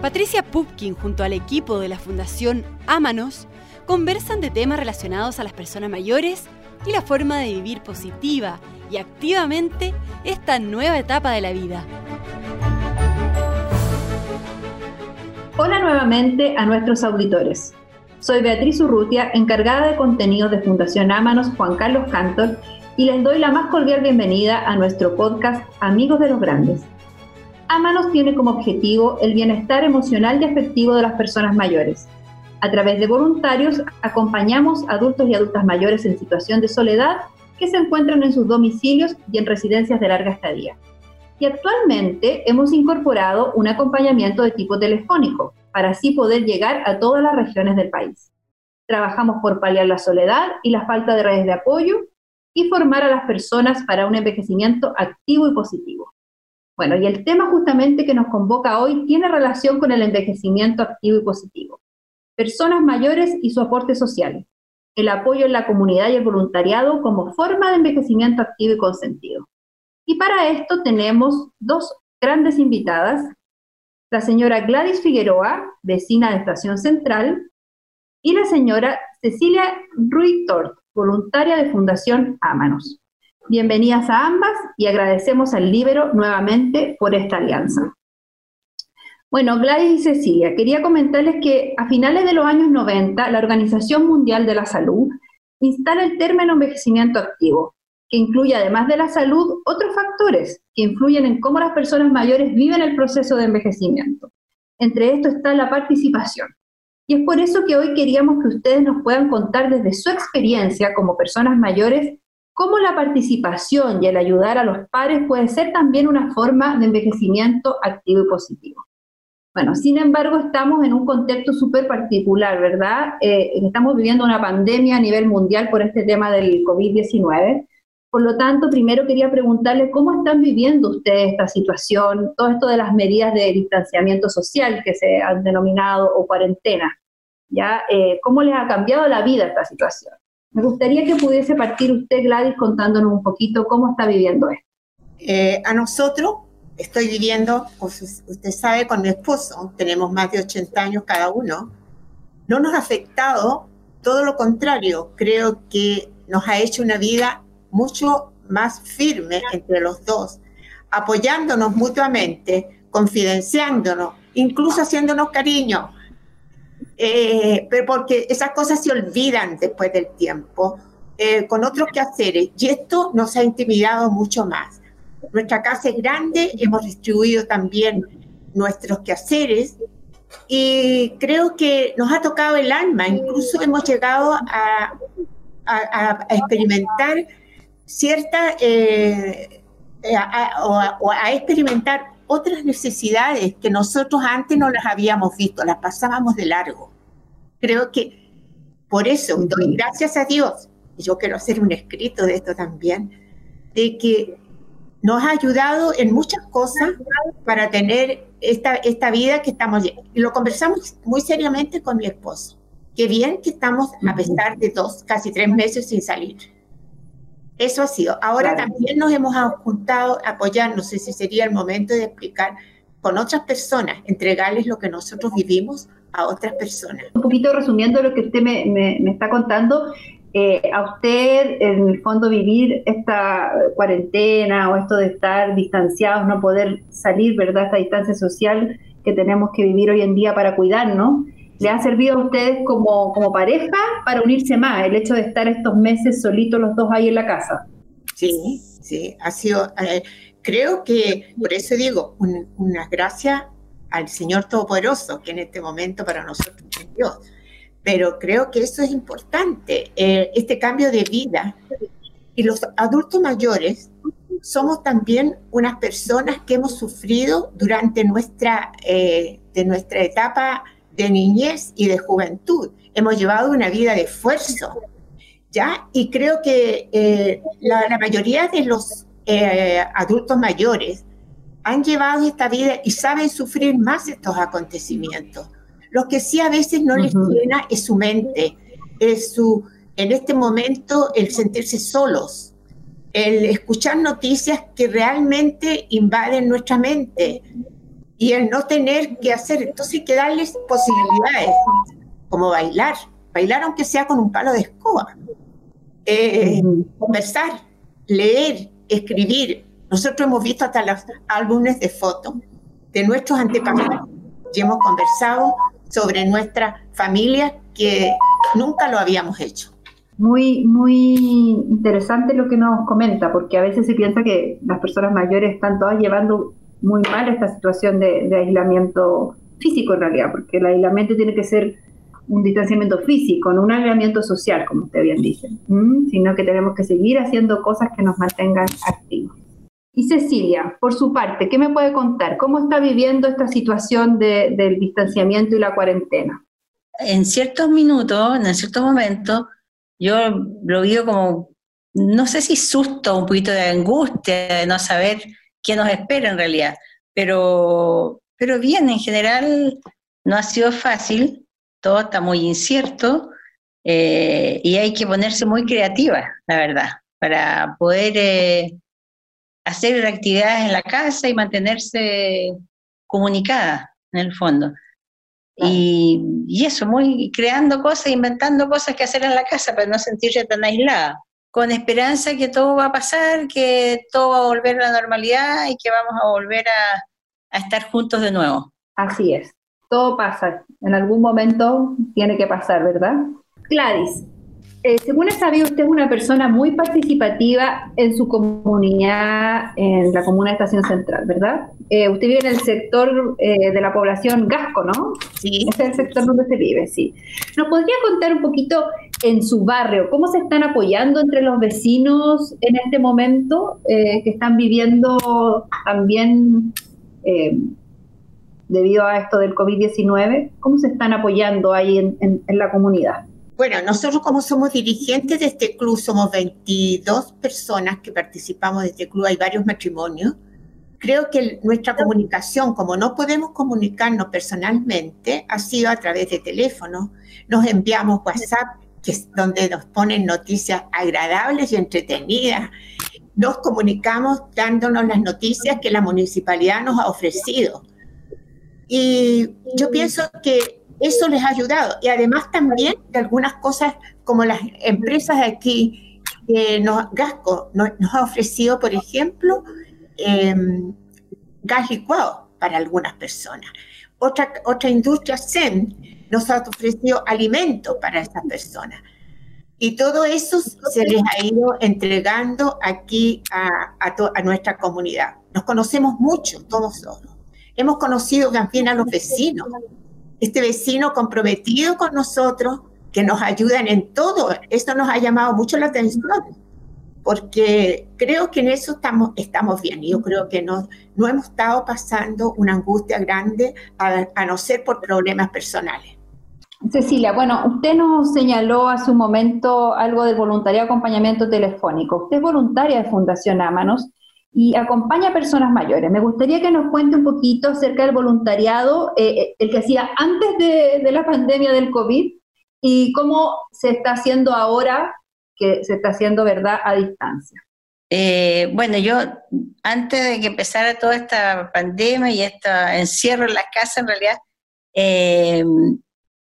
Patricia Pupkin junto al equipo de la Fundación Ámanos conversan de temas relacionados a las personas mayores y la forma de vivir positiva y activamente esta nueva etapa de la vida. Hola nuevamente a nuestros auditores. Soy Beatriz Urrutia, encargada de contenidos de Fundación Ámanos Juan Carlos Cantor, y les doy la más cordial bienvenida a nuestro podcast Amigos de los Grandes. Ámanos tiene como objetivo el bienestar emocional y afectivo de las personas mayores. A través de voluntarios acompañamos adultos y adultas mayores en situación de soledad que se encuentran en sus domicilios y en residencias de larga estadía. Y actualmente hemos incorporado un acompañamiento de tipo telefónico para así poder llegar a todas las regiones del país. Trabajamos por paliar la soledad y la falta de redes de apoyo y formar a las personas para un envejecimiento activo y positivo. Bueno, y el tema justamente que nos convoca hoy tiene relación con el envejecimiento activo y positivo. Personas mayores y su aporte social. El apoyo en la comunidad y el voluntariado como forma de envejecimiento activo y consentido. Y para esto tenemos dos grandes invitadas. La señora Gladys Figueroa, vecina de Estación Central, y la señora Cecilia Ruiz-Tort, voluntaria de Fundación Ámanos. Bienvenidas a ambas y agradecemos al Libero nuevamente por esta alianza. Bueno, Gladys y Cecilia, quería comentarles que a finales de los años 90 la Organización Mundial de la Salud instala el término envejecimiento activo, que incluye además de la salud otros factores que influyen en cómo las personas mayores viven el proceso de envejecimiento. Entre estos está la participación. Y es por eso que hoy queríamos que ustedes nos puedan contar desde su experiencia como personas mayores cómo la participación y el ayudar a los pares puede ser también una forma de envejecimiento activo y positivo. Bueno, sin embargo, estamos en un contexto súper particular, ¿verdad? Eh, estamos viviendo una pandemia a nivel mundial por este tema del COVID-19. Por lo tanto, primero quería preguntarles cómo están viviendo ustedes esta situación, todo esto de las medidas de distanciamiento social que se han denominado o cuarentena. ¿ya? Eh, ¿Cómo les ha cambiado la vida esta situación? Me gustaría que pudiese partir usted, Gladys, contándonos un poquito cómo está viviendo esto. Eh, a nosotros estoy viviendo, usted sabe, con mi esposo, tenemos más de 80 años cada uno, no nos ha afectado, todo lo contrario, creo que nos ha hecho una vida mucho más firme entre los dos, apoyándonos mutuamente, confidenciándonos, incluso haciéndonos cariño. Eh, pero porque esas cosas se olvidan después del tiempo, eh, con otros quehaceres, y esto nos ha intimidado mucho más. Nuestra casa es grande, hemos distribuido también nuestros quehaceres, y creo que nos ha tocado el alma, incluso hemos llegado a, experimentar cierta, eh, o a experimentar otras necesidades que nosotros antes no las habíamos visto, las pasábamos de largo. Creo que por eso doy gracias a Dios, y yo quiero hacer un escrito de esto también, de que nos ha ayudado en muchas cosas para tener esta, esta vida que estamos... Y lo conversamos muy seriamente con mi esposo. Qué bien que estamos, a pesar de dos, casi tres meses sin salir. Eso ha sido. Ahora también nos hemos juntado a apoyar, no sé si sería el momento de explicar con otras personas, entregarles lo que nosotros vivimos a otras personas. Un poquito resumiendo lo que usted me, me, está contando, eh, a usted en el fondo vivir esta cuarentena o esto de estar distanciados, no poder salir, ¿verdad? Esta distancia social que tenemos que vivir hoy en día para cuidarnos, ¿Le ha servido a ustedes como, como pareja para unirse más el hecho de estar estos meses solitos los dos ahí en la casa? Sí, sí, ha sido, eh, creo que, por eso digo, una gracia al Señor Todopoderoso, que en este momento para nosotros es Dios. Pero creo que eso es importante, eh, este cambio de vida. Y los adultos mayores somos también unas personas que hemos sufrido durante nuestra, eh, de nuestra etapa de niñez y de juventud. Hemos llevado una vida de esfuerzo, ¿ya? Y creo que eh, la, mayoría de los eh, adultos mayores han llevado esta vida y saben sufrir más estos acontecimientos. Lo que sí a veces no les llena es su mente, es su, en este momento el sentirse solos, el escuchar noticias que realmente invaden nuestra mente, y el no tener que hacer, entonces hay que darles posibilidades, como bailar, bailar aunque sea con un palo de escoba, eh, conversar, leer, escribir. Nosotros hemos visto hasta los álbumes de fotos de nuestros antepasados y hemos conversado sobre nuestra familia que nunca lo habíamos hecho. Muy, muy interesante lo que nos comenta, porque a veces se piensa que las personas mayores están todas llevando muy mal esta situación de, aislamiento físico en realidad, porque el aislamiento tiene que ser un distanciamiento físico, no un aislamiento social, como usted bien dice, sino que tenemos que seguir haciendo cosas que nos mantengan activos. Y Cecilia, por su parte, ¿qué me puede contar? ¿Cómo está viviendo esta situación del distanciamiento y la cuarentena? En ciertos minutos, en ciertos momentos, yo lo vivo como, no sé si susto, un poquito de angustia, de no saber qué nos espera en realidad, pero, pero bien, en general no ha sido fácil, todo está muy incierto eh, y hay que ponerse muy creativa, la verdad, para poder eh, hacer actividades en la casa y mantenerse comunicada en el fondo. Y, y, eso, muy creando cosas, inventando cosas que hacer en la casa para no sentirse tan aislada, con esperanza que todo va a pasar, que todo va a volver a la normalidad y que vamos a volver a, a estar juntos de nuevo. Así es, todo pasa, en algún momento tiene que pasar, ¿verdad? Gladys, eh, según he sabido, usted es una persona muy participativa en su comunidad, en la comuna de Estación Central, ¿verdad? Eh, usted vive en el sector eh, de la población Gasco, ¿no? Sí. Ese es el sector donde se vive, sí. ¿Nos podría contar un poquito en su barrio cómo se están apoyando entre los vecinos en este momento que están viviendo también debido a esto del COVID-19? ¿Cómo se están apoyando ahí en la comunidad? Bueno, nosotros como somos dirigentes de este club, somos 22 personas que participamos de este club, hay varios matrimonios. Creo que nuestra comunicación, como no podemos comunicarnos personalmente, ha sido a través de teléfono. Nos enviamos WhatsApp, que es donde nos ponen noticias agradables y entretenidas. Nos comunicamos dándonos las noticias que la municipalidad nos ha ofrecido. Y yo pienso que eso les ha ayudado. Y además también de algunas cosas como las empresas de aquí, nos, Gasco nos, ha ofrecido, por ejemplo, em, gas licuado para algunas personas. Otra, otra industria, SEM, nos ha ofrecido alimentos para esas personas. Y todo eso se les ha ido entregando aquí a, a, nuestra comunidad. Nos conocemos mucho, todos nosotros. Hemos conocido también a los vecinos, este vecino comprometido con nosotros, que nos ayudan en todo. Esto nos ha llamado mucho la atención, porque creo que en eso estamos, estamos bien. Yo creo que no, no hemos estado pasando una angustia grande, a, no ser por problemas personales. Cecilia, bueno, usted nos señaló hace un momento algo del voluntariado acompañamiento telefónico. Usted es voluntaria de Fundación Ámanos y acompaña a personas mayores. Me gustaría que nos cuente un poquito acerca del voluntariado, eh, eh, el que hacía antes de, la pandemia del COVID y cómo se está haciendo ahora, que se está haciendo, ¿verdad?, a distancia. Eh, bueno, yo antes de que empezara toda esta pandemia y este encierro en la casa, en realidad,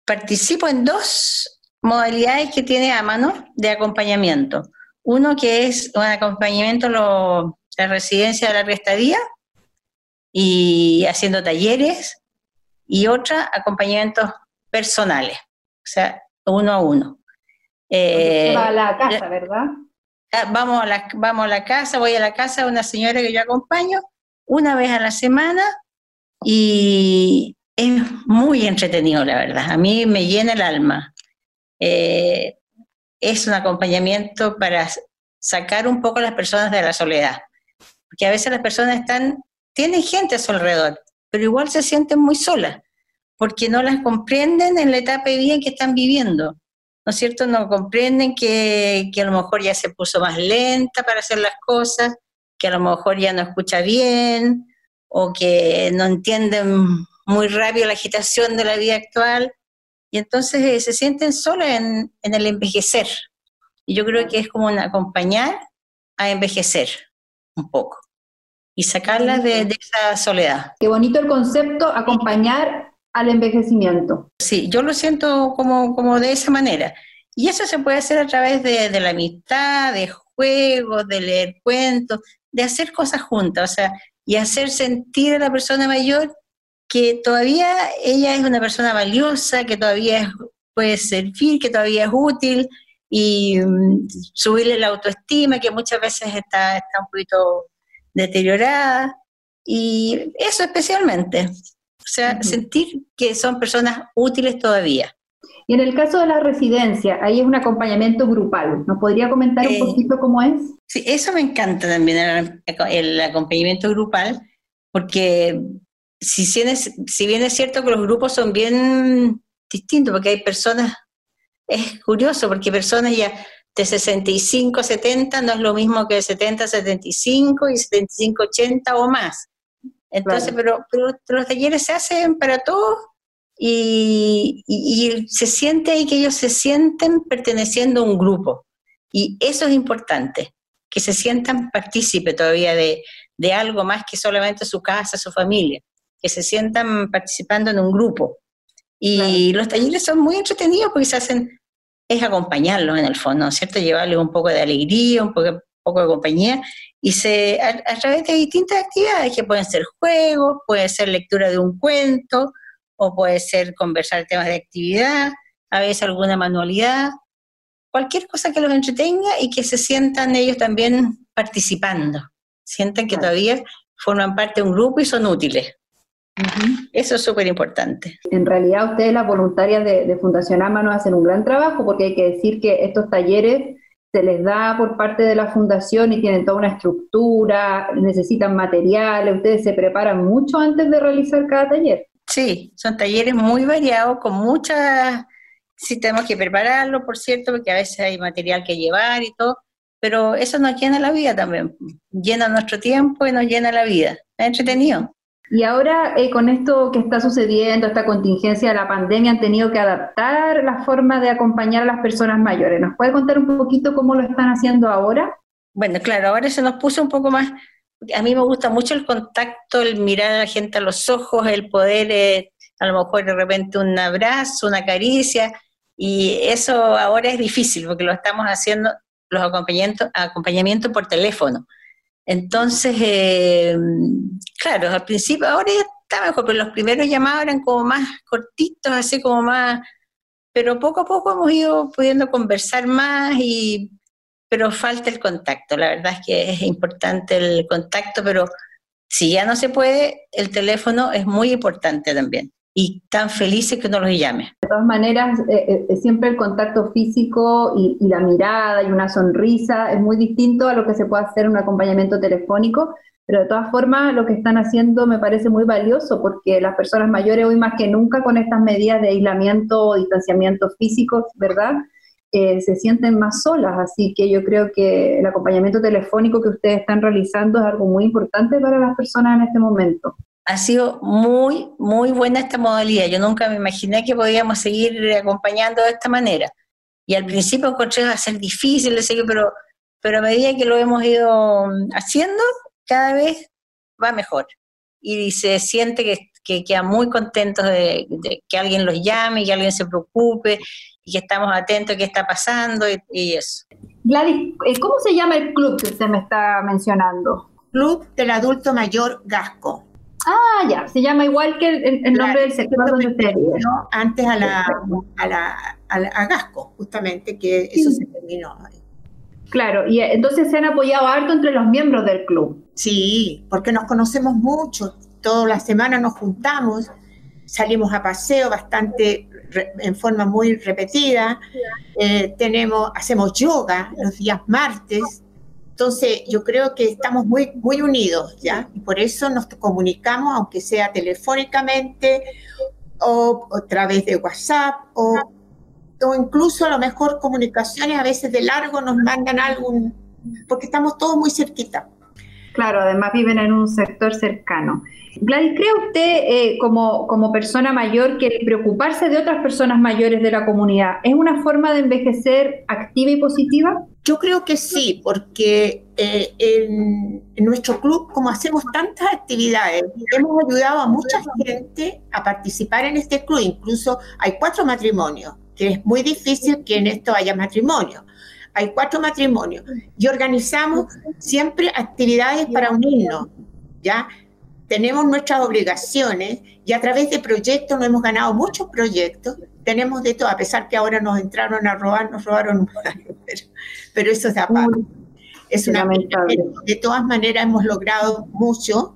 participo en dos modalidades que tiene a mano de acompañamiento. Uno que es un acompañamiento lo, la residencia de la restadía y haciendo talleres y otra acompañamientos personales, o sea, uno a uno. Eh, va a la casa, ¿verdad? Vamos a, la, vamos a la casa, voy a la casa de una señora que yo acompaño una vez a la semana y es muy entretenido, la verdad. A mí me llena el alma. Eh, es un acompañamiento para sacar un poco a las personas de la soledad porque a veces las personas están, tienen gente a su alrededor, pero igual se sienten muy solas, porque no las comprenden en la etapa de vida que están viviendo. ¿No es cierto? No comprenden que, que a lo mejor ya se puso más lenta para hacer las cosas, que a lo mejor ya no escucha bien, o que no entienden muy rápido la agitación de la vida actual, y entonces eh, se sienten solas en, en, el envejecer. Y yo creo que es como un acompañar a envejecer un poco. y sacarlas de, esa soledad. Qué bonito el concepto, acompañar al envejecimiento. Sí, yo lo siento como, como de esa manera. Y eso se puede hacer a través de, de la amistad, de juegos, de leer cuentos, de hacer cosas juntas, o sea, y hacer sentir a la persona mayor que todavía ella es una persona valiosa, que todavía puede servir, que todavía es útil y mm, subirle la autoestima, que muchas veces está, está un poquito deteriorada. Y eso especialmente, o sea, sentir que son personas útiles todavía. Y en el caso de la residencia, ahí es un acompañamiento grupal. ¿Nos podría comentar un eh, poquito cómo es? Sí, eso me encanta también, el, acompañamiento grupal, porque si, si bien es cierto que los grupos son bien distintos, porque hay personas, es curioso, porque personas ya de 65 a 70 no es lo mismo que de 70 a 75 y 75 a 80 o más. Entonces, pero, pero los talleres se hacen para todos y, se siente ahí que ellos se sienten perteneciendo a un grupo. Y eso es importante, que se sientan partícipe todavía de, algo más que solamente su casa, su familia, que se sientan participando en un grupo. Y los talleres son muy entretenidos porque se hacen, es acompañarlos en el fondo, ¿cierto? Llevarles un poco de alegría, un poco, poco de compañía, y se, a, a, través de distintas actividades que pueden ser juegos, puede ser lectura de un cuento, o puede ser conversar temas de actividad, a veces alguna manualidad, cualquier cosa que los entretenga y que se sientan ellos también participando, sientan que todavía forman parte de un grupo y son útiles. Eso es súper importante. En realidad ustedes las voluntarias de, Fundación Amano hacen un gran trabajo porque hay que decir que estos talleres se les da por parte de la fundación y tienen toda una estructura, necesitan materiales, ustedes se preparan mucho antes de realizar cada taller. Sí, son talleres muy variados, con muchas, sí tenemos que prepararlo, por cierto, porque a veces hay material que llevar y todo, pero eso nos llena la vida también, llena nuestro tiempo y nos llena la vida, es entretenido. Y ahora eh, con esto que está sucediendo, esta contingencia de la pandemia, han tenido que adaptar la forma de acompañar a las personas mayores. ¿Nos puede contar un poquito cómo lo están haciendo ahora? Bueno, claro, ahora se nos puso un poco más a mí me gusta mucho el contacto, el mirar a la gente a los ojos, el poder, eh, a lo mejor de repente un abrazo, una caricia, y eso ahora es difícil porque lo estamos haciendo los acompañamientos acompañamiento por teléfono. Entonces, eh, claro, al principio, ahora ya está mejor, pero los primeros llamados eran como más cortitos, así como más, pero poco a poco hemos ido pudiendo conversar más y pero falta el contacto. La verdad es que es importante el contacto, pero si ya no se puede, el teléfono es muy importante también. Y tan felices que uno los llame. De todas maneras, eh, eh, siempre el contacto físico y, la mirada y una sonrisa es muy distinto a lo que se puede hacer en un acompañamiento telefónico, pero de todas formas lo que están haciendo me parece muy valioso porque las personas mayores hoy más que nunca con estas medidas de aislamiento o distanciamiento físico, ¿verdad? Eh, se sienten más solas, así que yo creo que el acompañamiento telefónico que ustedes están realizando es algo muy importante para las personas en este momento. Ha sido muy, muy buena esta modalidad. Yo nunca me imaginé que podíamos seguir acompañando de esta manera. Y al principio encontré a ser difícil de seguir, pero, pero a medida que lo hemos ido haciendo, cada vez va mejor. Y se siente que, que quedan muy contentos de, de que alguien los llame, que alguien se preocupe y que estamos atentos a qué está pasando y, eso. Gladys, eh, ¿cómo se llama el club que usted me está mencionando? Club del Adulto Mayor Gasco. Ah, ya, se llama igual que el, nombre del sector donde usted vive. Antes a la, a la, a Gasco, justamente, que eso se terminó. Claro, y entonces se han apoyado harto entre los miembros del club. Sí, porque nos conocemos mucho, toda la semana nos juntamos, salimos a paseo bastante en forma muy repetida, eh, tenemos, hacemos yoga los días martes, entonces yo creo que estamos muy, muy unidos, ¿ya? Y por eso nos comunicamos, aunque sea telefónicamente o a través de WhatsApp o, o incluso a lo mejor comunicaciones a veces de largo nos mandan algún, porque estamos todos muy cerquita. Claro, además viven en un sector cercano. Gladys, ¿cree usted eh, como, como persona mayor que preocuparse de otras personas mayores de la comunidad es una forma de envejecer activa y positiva? Yo creo que sí, porque eh, en, nuestro club, como hacemos tantas actividades, hemos ayudado a mucha gente a participar en este club. Incluso hay cuatro matrimonios, que es muy difícil que en esto haya matrimonio. Hay cuatro matrimonios y organizamos siempre actividades para unirnos, ¿ya? Tenemos nuestras obligaciones y a través de proyectos nos hemos ganado muchos proyectos tenemos de todo, a pesar que ahora nos entraron a robar, nos robaron un pero, pero eso es aparte. Es una de todas maneras hemos logrado mucho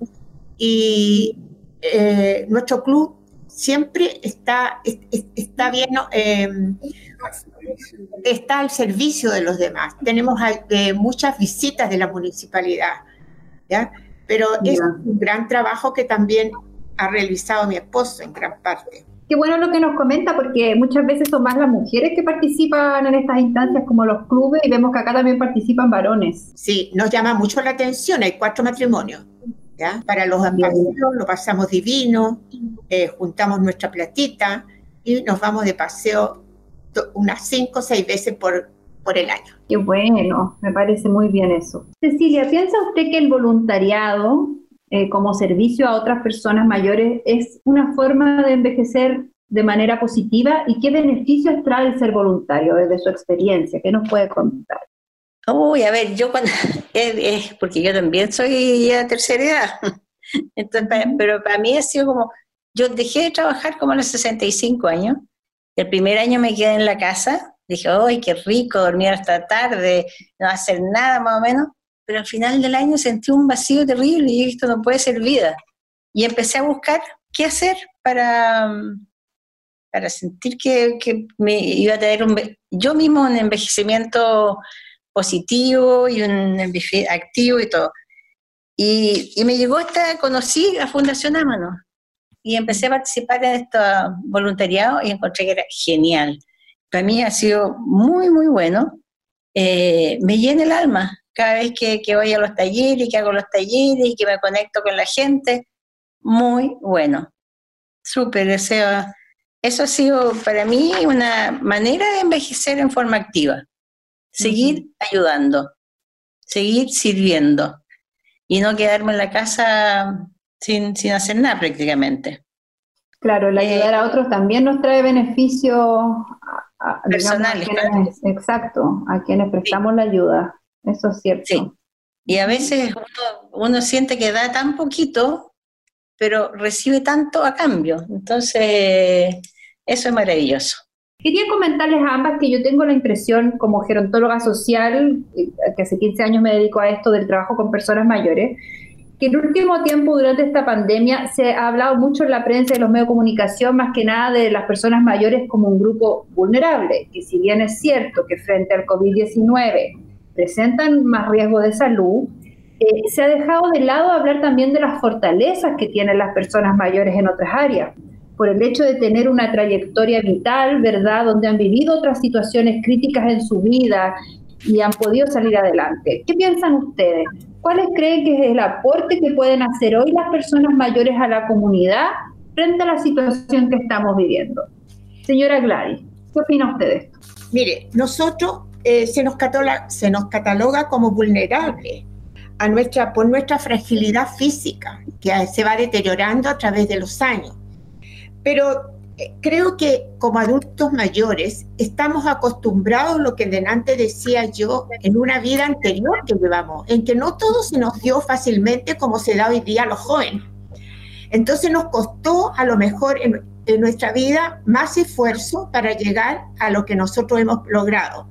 y eh, nuestro club siempre está, está bien, em, está al servicio de los demás. Tenemos eh, muchas visitas de la municipalidad, ¿ya? pero es un gran trabajo que también ha realizado mi esposo en gran parte. Qué bueno lo que nos comenta, porque muchas veces son más las mujeres que participan en estas instancias como los clubes y vemos que acá también participan varones. Sí, nos llama mucho la atención, hay cuatro matrimonios. ¿ya? Para los amigos lo pasamos divino, eh, juntamos nuestra platita y nos vamos de paseo unas cinco o seis veces por, por el año. Qué bueno, me parece muy bien eso. Cecilia, ¿piensa usted que el voluntariado eh, como servicio a otras personas mayores es una forma de envejecer de manera positiva y qué beneficios trae el ser voluntario desde su experiencia? ¿Qué nos puede contar? Uy, a ver, yo cuando, es, porque yo también soy ya tercera edad, Entonces, pero para mí ha sido como, yo dejé de trabajar como a los 65 años, el primer año me quedé en la casa, dije, ¡ay, qué rico dormir hasta tarde, no hacer nada más o menos! pero al final del año sentí un vacío terrible y esto no puede ser vida. Y empecé a buscar qué hacer para, para sentir que, me iba a tener un, yo mismo un envejecimiento positivo y un activo y todo. Y, y, me llegó esta, conocí la Fundación Amano y empecé a participar en este voluntariado y encontré que era genial. Para mí ha sido muy, muy bueno. Eh, me llena el alma, cada vez que, que voy a los talleres, que hago los talleres y que me conecto con la gente, muy bueno. Súper, deseo. Eso ha sido para mí una manera de envejecer en forma activa. Seguir ayudando, seguir sirviendo y no quedarme en la casa sin, sin hacer nada prácticamente. Claro, el ayudar a otros también nos trae beneficios personales. Exacto, a quienes prestamos la ayuda. Eso es cierto. Sí. Y a veces uno, siente que da tan poquito, pero recibe tanto a cambio. Entonces, eso es maravilloso. Quería comentarles a ambas que yo tengo la impresión, como gerontóloga social, eh, que hace 15 años me dedico a esto del trabajo con personas mayores, que en el último tiempo, durante esta pandemia, se ha hablado mucho en la prensa y los medios de comunicación, más que nada de las personas mayores como un grupo vulnerable, que si bien es cierto que frente al COVID-19 presentan más riesgo de salud, eh, se ha dejado de lado hablar también de las fortalezas que tienen las personas mayores en otras áreas, por el hecho de tener una trayectoria vital, ¿verdad?, donde han vivido otras situaciones críticas en su vida y han podido salir adelante. ¿Qué piensan ustedes? ¿Cuáles creen que es el aporte que pueden hacer hoy las personas mayores a la comunidad frente a la situación que estamos viviendo? Señora Gladys, ¿qué opina usted de esto? Mire, nosotros eh, se, nos cataloga, se nos cataloga como vulnerable a nuestra, por nuestra fragilidad física, que se va deteriorando a través de los años. Pero creo que como adultos mayores estamos acostumbrados, lo que delante decía yo, en una vida anterior que llevamos, en que no todo se nos dio fácilmente como se da hoy día a los jóvenes. Entonces nos costó a lo mejor en, en nuestra vida más esfuerzo para llegar a lo que nosotros hemos logrado.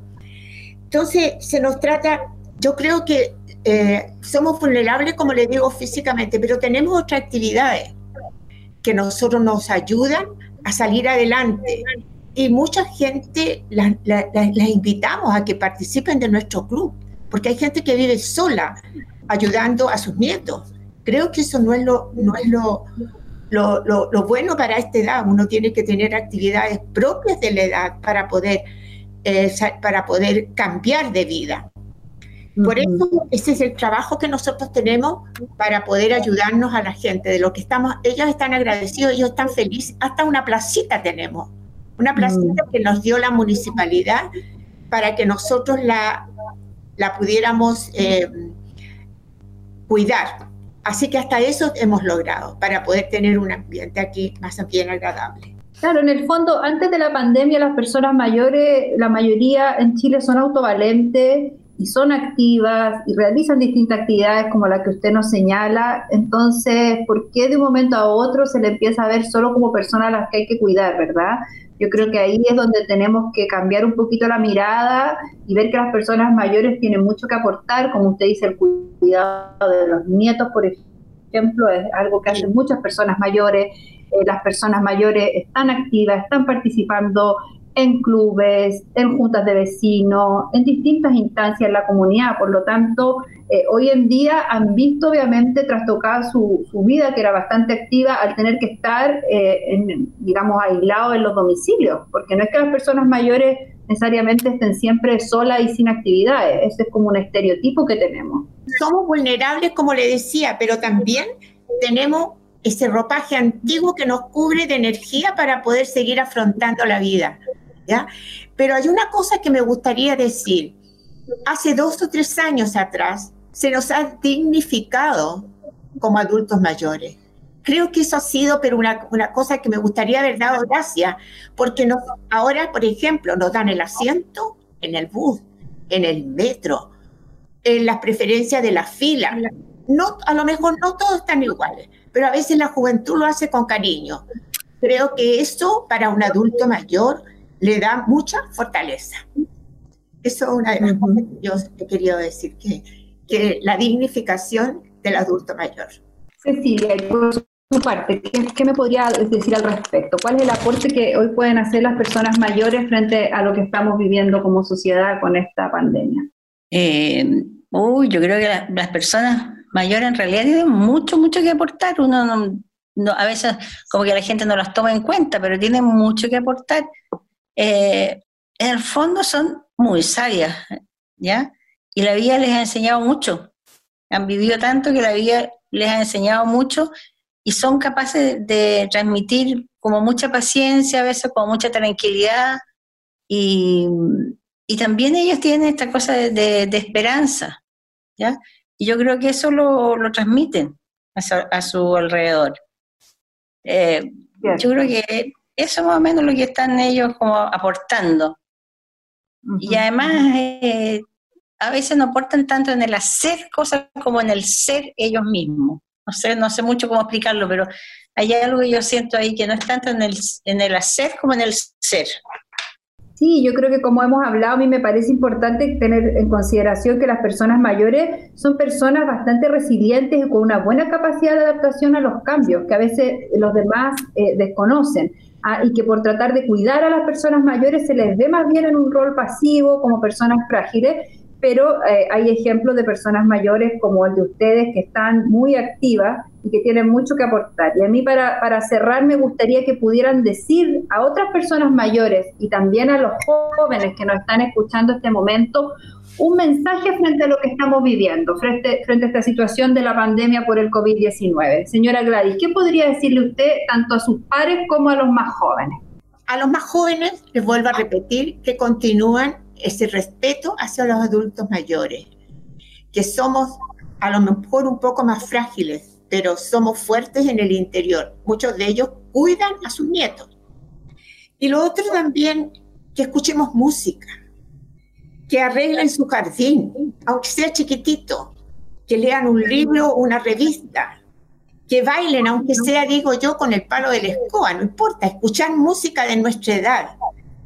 Entonces, se nos trata, yo creo que eh, somos vulnerables, como les digo, físicamente, pero tenemos otras actividades que nosotros nos ayudan a salir adelante. Y mucha gente las invitamos a que participen de nuestro club, porque hay gente que vive sola, ayudando a sus nietos. Creo que eso no es lo, no es lo, lo, lo bueno para esta edad. Uno tiene que tener actividades propias de la edad para poder eh, para poder cambiar de vida. Por eso ese es el trabajo que nosotros tenemos para poder ayudarnos a la gente, de lo que estamos, ellos están agradecidos, ellos están felices, hasta una placita tenemos, una placita que nos dio la municipalidad para que nosotros la, la pudiéramos eh, cuidar. Así que hasta eso hemos logrado para poder tener un ambiente aquí más bien agradable. Claro, en el fondo, antes de la pandemia, las personas mayores, la mayoría en Chile son autovalentes y son activas y realizan distintas actividades como la que usted nos señala. Entonces, ¿por qué de un momento a otro se le empieza a ver solo como personas a las que hay que cuidar, verdad? Yo creo que ahí es donde tenemos que cambiar un poquito la mirada y ver que las personas mayores tienen mucho que aportar, como usted dice, el cuidado de los nietos, por ejemplo, es algo que hacen muchas personas mayores eh, las personas mayores están activas, están participando en clubes, en juntas de vecinos, en distintas instancias en la comunidad. Por lo tanto, eh, hoy en día han visto obviamente trastocada su, su, vida, que era bastante activa, al tener que estar, eh, en, digamos, aislados en los domicilios, porque no es que las personas mayores necesariamente estén siempre solas y sin actividades, ese es como un estereotipo que tenemos. Somos vulnerables, como le decía, pero también tenemos ese ropaje antiguo que nos cubre de energía para poder seguir afrontando la vida. Pero hay una cosa que me gustaría decir. Hace dos o tres años atrás se nos ha dignificado como adultos mayores. Creo que eso ha sido, pero una, cosa que me gustaría haber dado gracias, porque ahora, por ejemplo, nos dan el asiento en el bus, en el metro, en las preferencias de la fila. No, a lo mejor no todos están iguales, pero a veces la juventud lo hace con cariño. Creo que eso para un adulto mayor le da mucha fortaleza. Eso es una de las cosas que yo he querido decir, que, que la dignificación del adulto mayor. Cecilia, por su parte, ¿qué, me podría decir al respecto? ¿Cuál es el aporte que hoy pueden hacer las personas mayores frente a lo que estamos viviendo como sociedad con esta pandemia? Eh, uy, yo creo que las personas mayor en realidad tiene mucho, mucho que aportar. Uno no, a veces como que la gente no las toma en cuenta, pero tiene mucho que aportar. Eh, en el fondo son muy sabias, ¿ya? Y la vida les ha enseñado mucho. Han vivido tanto que la vida les ha enseñado mucho y son capaces de, transmitir como mucha paciencia, a veces con mucha tranquilidad. Y, y también ellos tienen esta cosa de, de esperanza, ¿ya? Y yo creo que eso lo, lo transmiten a su, alrededor. Eh, yo creo que eso más o menos lo que están ellos como aportando. Y además, eh, a veces no aportan tanto en el hacer cosas como en el ser ellos mismos. No sé, no sé mucho cómo explicarlo, pero hay algo que yo siento ahí que no es tanto en el, en el hacer como en el ser. Sí, yo creo que como hemos hablado, a mí me parece importante tener en consideración que las personas mayores son personas bastante resilientes y con una buena capacidad de adaptación a los cambios, que a veces los demás eh, desconocen. Ah, y que por tratar de cuidar a las personas mayores se les ve más bien en un rol pasivo como personas frágiles pero eh, hay ejemplos de personas mayores como el de ustedes que están muy activas y que tienen mucho que aportar. Y a mí para, para cerrar me gustaría que pudieran decir a otras personas mayores y también a los jóvenes que nos están escuchando este momento un mensaje frente a lo que estamos viviendo, frente, frente a esta situación de la pandemia por el COVID-19. Señora Gladys, ¿qué podría decirle usted tanto a sus pares como a los más jóvenes? A los más jóvenes les vuelvo a repetir que continúan ese respeto hacia los adultos mayores, que somos a lo mejor un poco más frágiles, pero somos fuertes en el interior. Muchos de ellos cuidan a sus nietos. Y lo otro también, que escuchemos música, que arreglen su jardín, aunque sea chiquitito, que lean un libro o una revista, que bailen, aunque sea, digo yo, con el palo de la escoba, no importa, escuchar música de nuestra edad,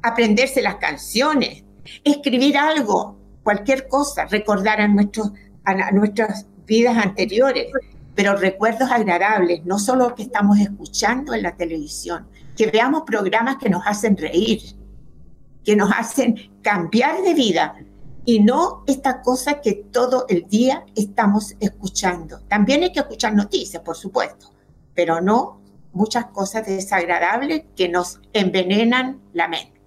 aprenderse las canciones, escribir algo, cualquier cosa, recordar a, nuestros, a nuestras vidas anteriores, pero recuerdos agradables, no solo que estamos escuchando en la televisión, que veamos programas que nos hacen reír, que nos hacen cambiar de vida y no esta cosa que todo el día estamos escuchando. También hay que escuchar noticias, por supuesto, pero no muchas cosas desagradables que nos envenenan la mente.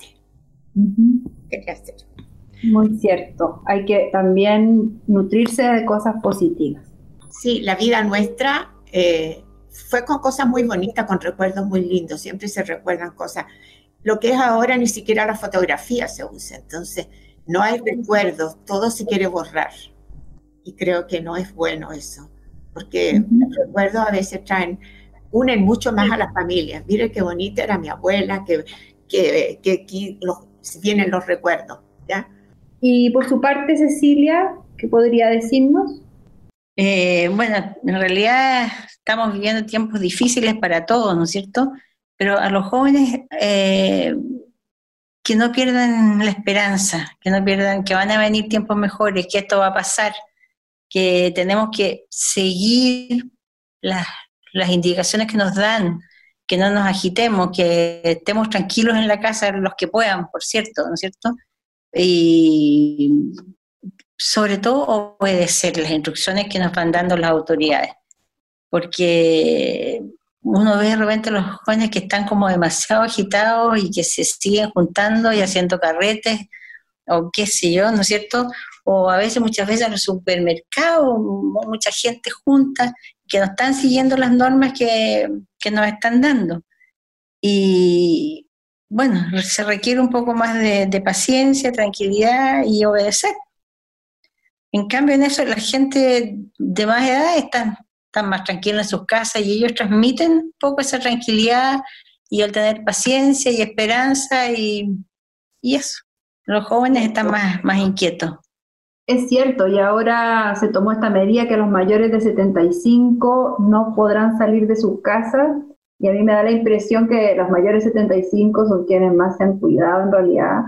Muy cierto, hay que también nutrirse de cosas positivas. Sí, la vida nuestra eh, fue con cosas muy bonitas, con recuerdos muy lindos, siempre se recuerdan cosas. Lo que es ahora ni siquiera la fotografía se usa, entonces no hay recuerdos, todo se quiere borrar. Y creo que no es bueno eso, porque los recuerdos a veces traen, unen mucho más a las familias. Mire qué bonita era mi abuela, que, que, que aquí los, vienen los recuerdos. ¿ya? Y por su parte, Cecilia, ¿qué podría decirnos? Eh, bueno, en realidad estamos viviendo tiempos difíciles para todos, ¿no es cierto? Pero a los jóvenes eh, que no pierdan la esperanza, que no pierdan que van a venir tiempos mejores, que esto va a pasar, que tenemos que seguir las, las indicaciones que nos dan, que no nos agitemos, que estemos tranquilos en la casa los que puedan, por cierto, ¿no es cierto? Y sobre todo obedecer las instrucciones que nos van dando las autoridades, porque uno ve de repente los jóvenes que están como demasiado agitados y que se siguen juntando y haciendo carretes, o qué sé yo, ¿no es cierto? O a veces, muchas veces en los supermercados, mucha gente junta que no están siguiendo las normas que, que nos están dando. Y bueno, se requiere un poco más de, paciencia, tranquilidad y obedecer. En cambio, en eso la gente de más edad está, están más tranquila en sus casas y ellos transmiten un poco esa tranquilidad y el tener paciencia y esperanza y, y eso. Los jóvenes están más, más inquietos. Es cierto, y ahora se tomó esta medida que los mayores de 75 no podrán salir de sus casas y a mí me da la impresión que los mayores de 75 son quienes más se han cuidado en realidad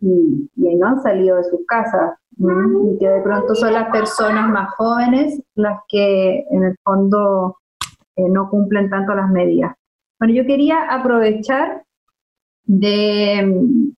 y, no han salido de sus casas. Y que de pronto son las personas más jóvenes las que en el fondo eh, no cumplen tanto las medidas. Bueno, yo quería aprovechar de,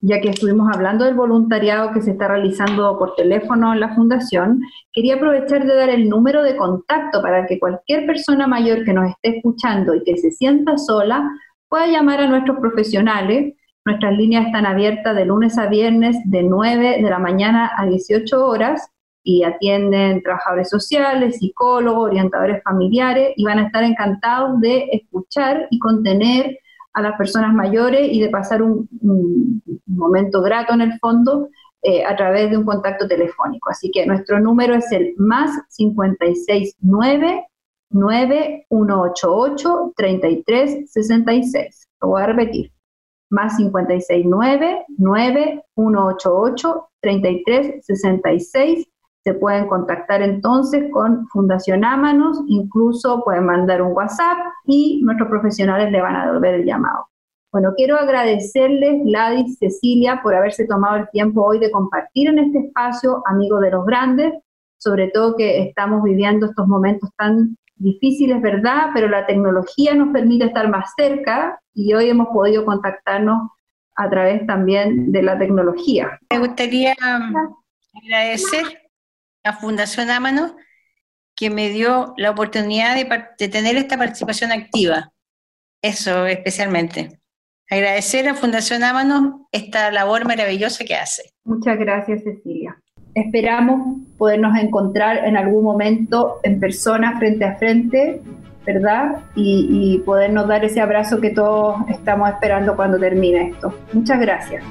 ya que estuvimos hablando del voluntariado que se está realizando por teléfono en la fundación, quería aprovechar de dar el número de contacto para que cualquier persona mayor que nos esté escuchando y que se sienta sola pueda llamar a nuestros profesionales. Nuestras líneas están abiertas de lunes a viernes de 9 de la mañana a 18 horas y atienden trabajadores sociales, psicólogos, orientadores familiares y van a estar encantados de escuchar y contener a las personas mayores y de pasar un, momento grato en el fondo eh, a través de un contacto telefónico. Así que nuestro número es el más 569 9188 3366. Lo voy a repetir más 569 9188 3366 se pueden contactar entonces con Fundación Ámanos, incluso pueden mandar un WhatsApp y nuestros profesionales le van a devolver el llamado. Bueno, quiero agradecerles, Gladys, Cecilia, por haberse tomado el tiempo hoy de compartir en este espacio, Amigos de los Grandes, sobre todo que estamos viviendo estos momentos tan difícil, es verdad, pero la tecnología nos permite estar más cerca y hoy hemos podido contactarnos a través también de la tecnología. Me gustaría agradecer a Fundación Ámano que me dio la oportunidad de, tener esta participación activa. Eso especialmente. Agradecer a Fundación Ámano esta labor maravillosa que hace. Muchas gracias, Cecilia. Esperamos podernos encontrar en algún momento en persona, frente a frente, ¿verdad? Y, y podernos dar ese abrazo que todos estamos esperando cuando termine esto. Muchas gracias.